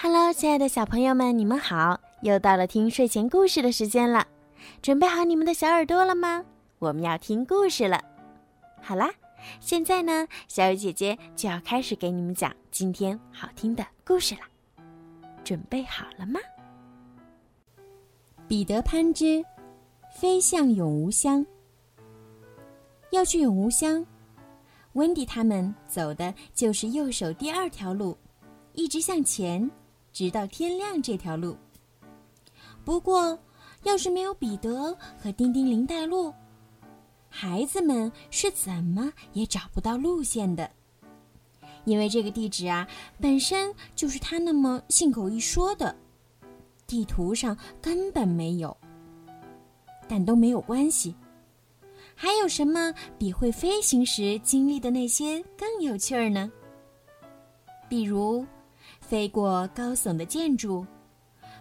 Hello，亲爱的小朋友们，你们好！又到了听睡前故事的时间了，准备好你们的小耳朵了吗？我们要听故事了。好啦，现在呢，小雨姐姐就要开始给你们讲今天好听的故事了。准备好了吗？彼得潘之飞向永无乡。要去永无乡，温迪他们走的就是右手第二条路，一直向前，直到天亮这条路。不过，要是没有彼得和丁丁林带路，孩子们是怎么也找不到路线的。因为这个地址啊，本身就是他那么信口一说的，地图上根本没有。但都没有关系。还有什么比会飞行时经历的那些更有趣儿呢？比如，飞过高耸的建筑、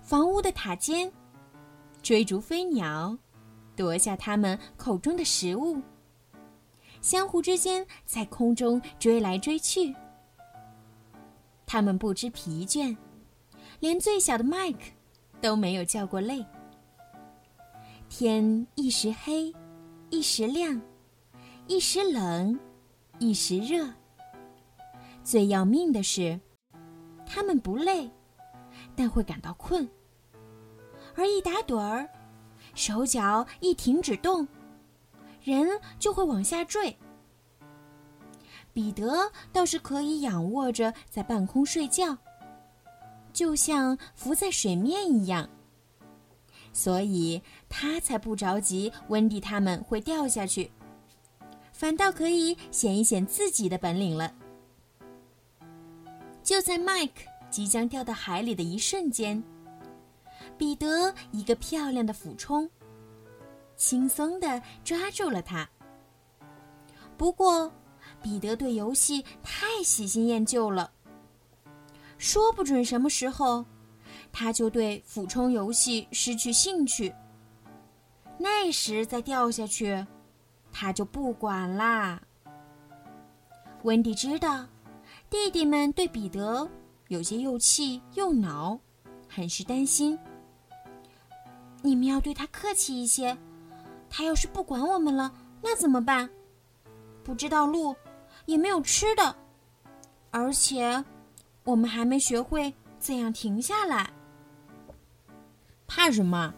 房屋的塔尖，追逐飞鸟，夺下它们口中的食物，相互之间在空中追来追去。他们不知疲倦，连最小的麦克都没有叫过累。天一时黑。一时亮，一时冷，一时热。最要命的是，他们不累，但会感到困。而一打盹儿，手脚一停止动，人就会往下坠。彼得倒是可以仰卧着在半空睡觉，就像浮在水面一样。所以他才不着急，温蒂他们会掉下去，反倒可以显一显自己的本领了。就在麦克即将掉到海里的一瞬间，彼得一个漂亮的俯冲，轻松地抓住了他。不过，彼得对游戏太喜新厌旧了，说不准什么时候。他就对俯冲游戏失去兴趣。那时再掉下去，他就不管啦。温迪知道，弟弟们对彼得有些又气又恼，很是担心。你们要对他客气一些，他要是不管我们了，那怎么办？不知道路，也没有吃的，而且我们还没学会怎样停下来。怕什么？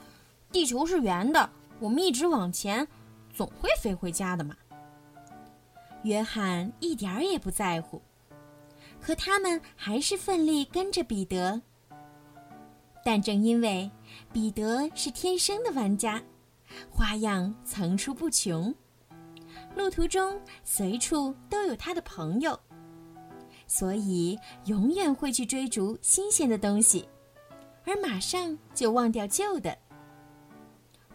地球是圆的，我们一直往前，总会飞回家的嘛。约翰一点儿也不在乎，可他们还是奋力跟着彼得。但正因为彼得是天生的玩家，花样层出不穷，路途中随处都有他的朋友，所以永远会去追逐新鲜的东西。而马上就忘掉旧的，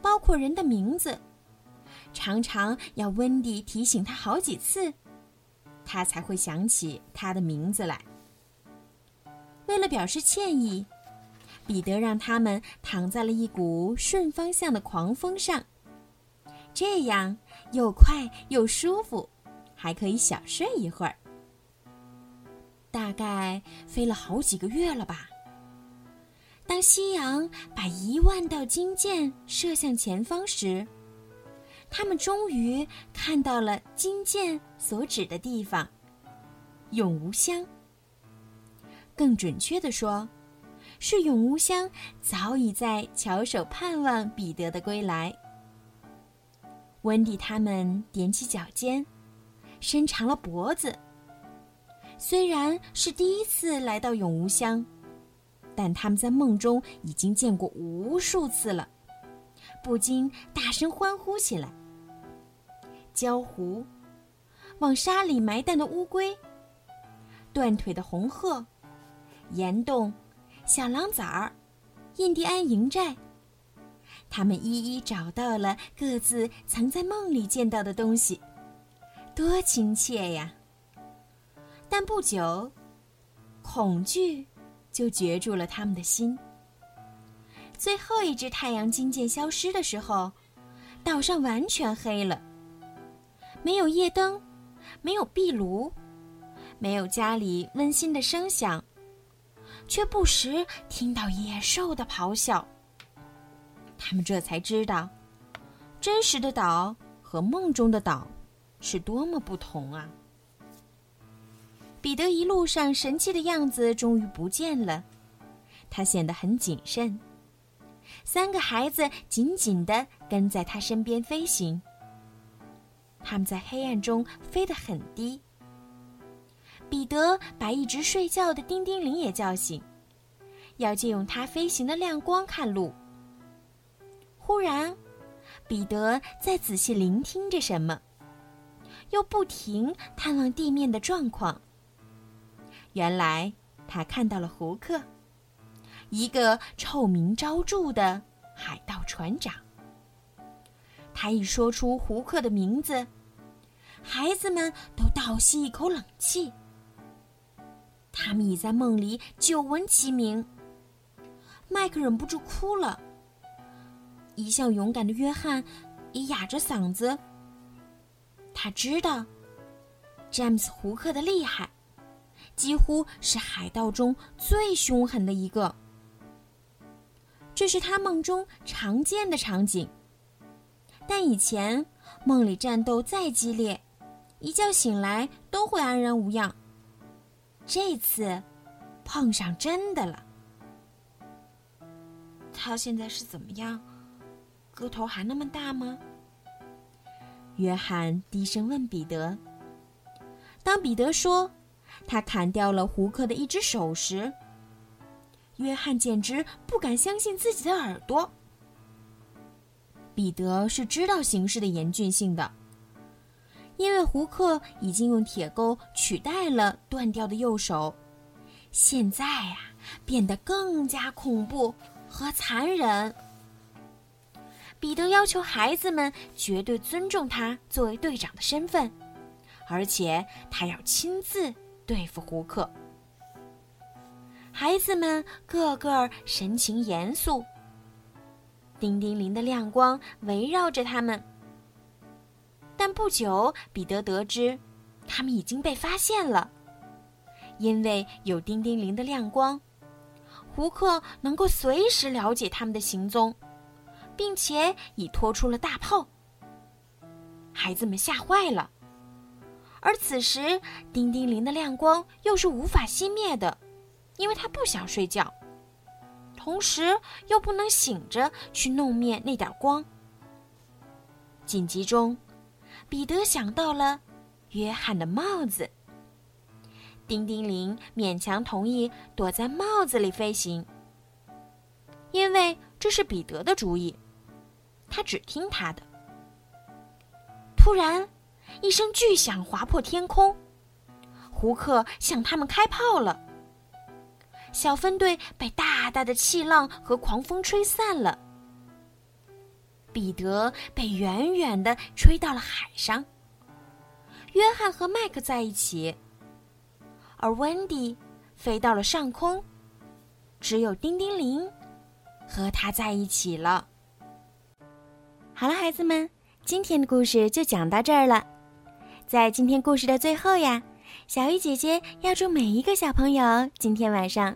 包括人的名字，常常要温迪提醒他好几次，他才会想起他的名字来。为了表示歉意，彼得让他们躺在了一股顺方向的狂风上，这样又快又舒服，还可以小睡一会儿。大概飞了好几个月了吧。当夕阳把一万道金箭射向前方时，他们终于看到了金剑所指的地方——永无乡。更准确的说，是永无乡早已在翘首盼望彼得的归来。温迪他们踮起脚尖，伸长了脖子。虽然是第一次来到永无乡。但他们在梦中已经见过无数次了，不禁大声欢呼起来。焦狐、往沙里埋蛋的乌龟、断腿的红鹤、岩洞、小狼崽儿、印第安营寨，他们一一找到了各自曾在梦里见到的东西，多亲切呀！但不久，恐惧。就攫住了他们的心。最后一只太阳金箭消失的时候，岛上完全黑了，没有夜灯，没有壁炉，没有家里温馨的声响，却不时听到野兽的咆哮。他们这才知道，真实的岛和梦中的岛是多么不同啊！彼得一路上神气的样子终于不见了，他显得很谨慎。三个孩子紧紧地跟在他身边飞行。他们在黑暗中飞得很低。彼得把一直睡觉的丁丁铃也叫醒，要借用它飞行的亮光看路。忽然，彼得在仔细聆听着什么，又不停探望地面的状况。原来，他看到了胡克，一个臭名昭著的海盗船长。他一说出胡克的名字，孩子们都倒吸一口冷气。他们已在梦里久闻其名。麦克忍不住哭了。一向勇敢的约翰也哑着嗓子。他知道詹姆斯·胡克的厉害，几乎是海盗中最凶狠的一个。这是他梦中常见的场景。但以前梦里战斗再激烈，一觉醒来都会安然无恙。这次碰上真的了。他现在是怎么样？个头还那么大吗？约翰低声问彼得。当彼得说他砍掉了胡克的一只手时，约翰简直不敢相信自己的耳朵。彼得是知道形势的严峻性的，因为胡克已经用铁钩取代了断掉的右手，现在呀变得更加恐怖和残忍。彼得要求孩子们绝对尊重他作为队长的身份，而且他要亲自对付胡克。孩子们个个神情严肃。叮叮铃的亮光围绕着他们，但不久，彼得得知，他们已经被发现了。因为有叮叮铃的亮光，胡克能够随时了解他们的行踪，并且已拖出了大炮。孩子们吓坏了，而此时，叮叮铃的亮光又是无法熄灭的，因为他不想睡觉。同时又不能醒着去弄灭那点光。紧急中，彼得想到了约翰的帽子。叮叮铃勉强同意躲在帽子里飞行，因为这是彼得的主意，他只听他的。突然，一声巨响划破天空，胡克向他们开炮了。小分队被大大的气浪和狂风吹散了。彼得被远远的吹到了海上。约翰和麦克在一起，而温迪飞到了上空，只有叮叮铃和他在一起了。好了，孩子们，今天的故事就讲到这儿了。在今天故事的最后呀。小鱼姐姐要祝每一个小朋友今天晚上